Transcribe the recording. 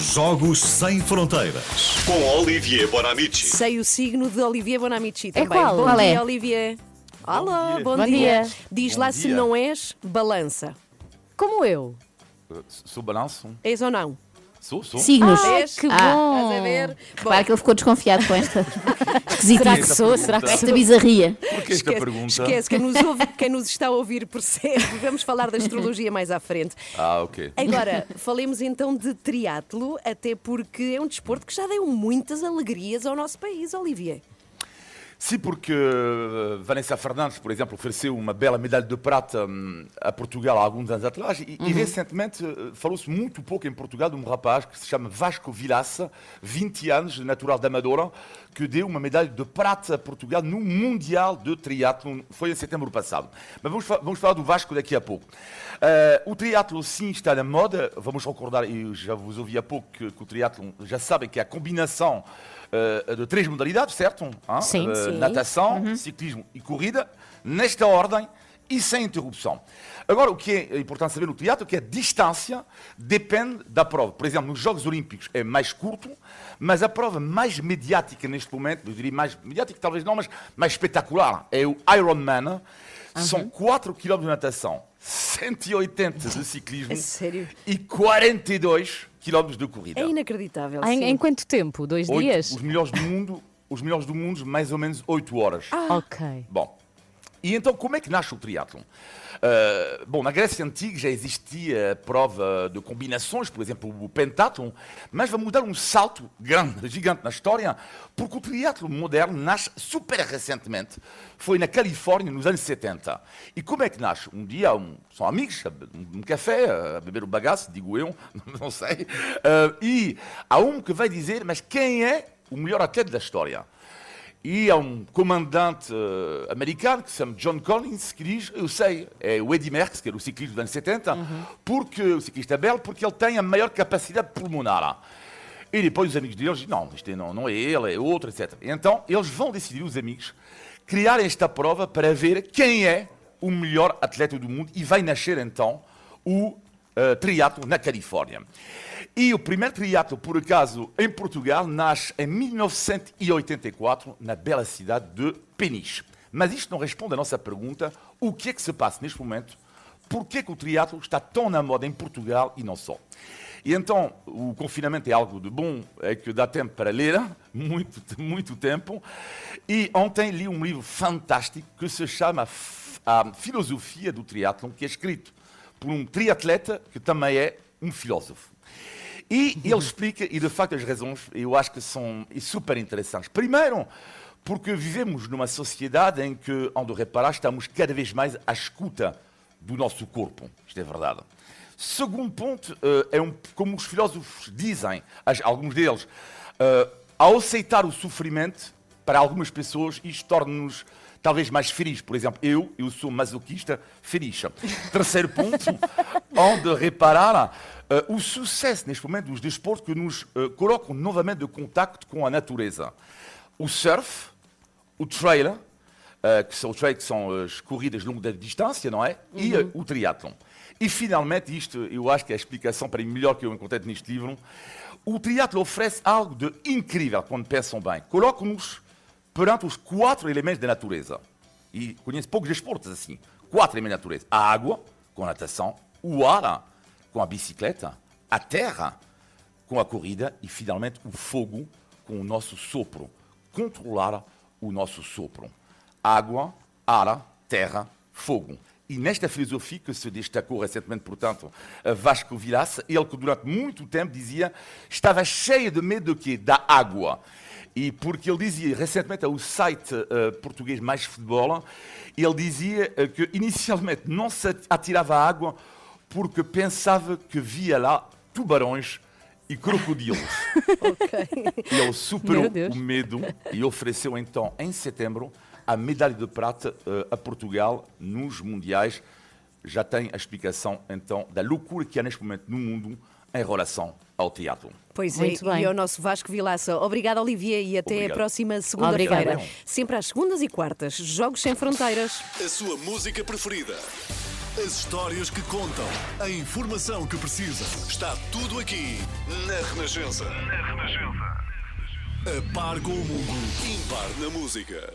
Jogos Sem Fronteiras. Com Olivier Bonamici. Sei o signo de Olivier Bonamici também. qual? Bom Qual dia, é? Olivier. Alô, dia. bom, Bom dia. dia. Diz Bom lá se dia. não és, balança. Como eu? Sou balanço? És ou não? Sou, sou. Signos. Ah, que que bom. Estás a ver? Bom, Repara que ele ficou desconfiado com esta será que sou? Será que esta sou? bizarria. Por que esta pergunta? esquece, quem nos, ouve, quem nos está a ouvir percebe. Vamos falar da astrologia mais à frente. Ah, ok. Agora, falemos então de triatlo, até porque é um desporto que já deu muitas alegrias ao nosso país, Olivier. Sim, porque uh, Vanessa Fernandes, por exemplo, ofereceu uma bela medalha de prata hum, a Portugal há alguns anos atrás e, e recentemente uh, falou-se muito pouco em Portugal de um rapaz que se chama Vasco Vilaça, 20 anos, natural da Amadora, que deu uma medalha de prata a Portugal no Mundial de Triatlo, foi em setembro passado. Mas vamos, vamos falar do Vasco daqui a pouco. Uh, o triatlo sim está na moda, vamos recordar, e já vos ouvi há pouco que, que o triatlo, já sabem que é a combinação uh, de três modalidades, certo? Hein? Sim. Uh, Sim. natação, ciclismo e corrida, nesta ordem e sem interrupção. Agora, o que é importante saber no teatro é que a distância depende da prova. Por exemplo, nos Jogos Olímpicos é mais curto, mas a prova mais mediática neste momento, eu diria mais mediática talvez não, mas mais espetacular, é o Ironman. São 4 km de natação, 180 de ciclismo É sério? e 42 km de corrida. É inacreditável. Em, em quanto tempo? Dois Oito- dias? Os melhores do mundo, os melhores do mundo, mais ou menos 8 horas. Ok. Bom, e então como é que nasce o triatlon? Uh, bom, na Grécia Antiga já existia prova de combinações, por exemplo, o pentathlon, mas vamos dar um salto grande, gigante na história, porque o triatlon moderno nasce super recentemente. Foi na Califórnia, nos anos 70. E como é que nasce? Um dia, um- são amigos, be- um café, a beber o bagaço, digo eu, não sei, uh, e há um que vai dizer, mas quem é o melhor atleta da história? E há um comandante eh, americano que se chama John Collins que diz, eu sei, é o Eddie Merckx, que era o ciclista dos anos 70, porque, o ciclista belga, porque ele tem a maior capacidade pulmonar. E depois os amigos deles dizem, não, isto é- não, não é ele, é outro, etc. Então, eles vão decidir, os amigos, criar esta prova para ver quem é o melhor atleta do mundo e vai nascer, então, o uh, triatlo na Califórnia. E o primeiro triatlo, por acaso, em Portugal, nasce em 1984, na bela cidade de Peniche. Mas isto não responde à nossa pergunta, o que é que se passa neste momento, por que é que o triatlo está tão na moda em Portugal e não só. E então, o confinamento é algo de bom, é que dá tempo para ler, muito, muito tempo. E ontem li um livro fantástico que se chama A Filosofia do Triatlon, que é escrito por um triatleta que também é um filósofo. E ele explica, e de facto as razões eu acho que são super interessantes. Primeiro, porque vivemos numa sociedade em que, onde reparar, estamos cada vez mais à escuta do nosso corpo. Isto é verdade. Segundo ponto, eh, é um, como os filósofos dizem, alguns deles, eh, ao aceitar o sofrimento, para algumas pessoas, isto torna-nos talvez mais felizes. Por exemplo, eu, eu sou masoquista feliz. Terceiro ponto, onde reparar eh, o sucesso neste momento dos desportos que nos eh, colocam novamente em contacto com a natureza. O surf, o trailer, eh, que são, trail, que são as corridas longas distância, não é? E eh, o triatlon. E finalmente, isto eu acho que é a explicação para mim melhor que eu encontrei neste livro, o triatlo oferece algo de incrível quando pensam bem. Coloca-nos perante os quatro elementos da natureza. E conheço poucos desportos assim. Quatro elementos da natureza. A água, com a natação, o ar, com a bicicleta, a terra, com a corrida e, finalmente, o fogo com o nosso sopro. Controlar o nosso sopro. Água, ar, terra, fogo. E nesta filosofia que se destacou recentemente, portanto, Vasco Vilaça, ele que durante muito tempo dizia estava cheio de medo do quê? Da água. E porque ele dizia recentemente ao site eh, português Mais Futebol, ele dizia eh, que inicialmente não se atirava à água porque pensava que via lá tubarões e crocodilos. E ele superou o medo e ofereceu então, em setembro, a medalha de prata eh, a Portugal nos Mundiais. Já tem a explicação, então, da loucura que há neste momento no mundo em relação ao teatro. Pois Muito é, bem. e ao nosso Vasco Vilaça. Obrigada, Olivier, e até Obrigado. a próxima segunda-feira. Sempre às segundas e quartas. Jogos sem fronteiras. A sua música preferida. As histórias que contam. A informação que precisa. Está tudo aqui na Renascença. Na Renascença. A par com o mundo, impar na música.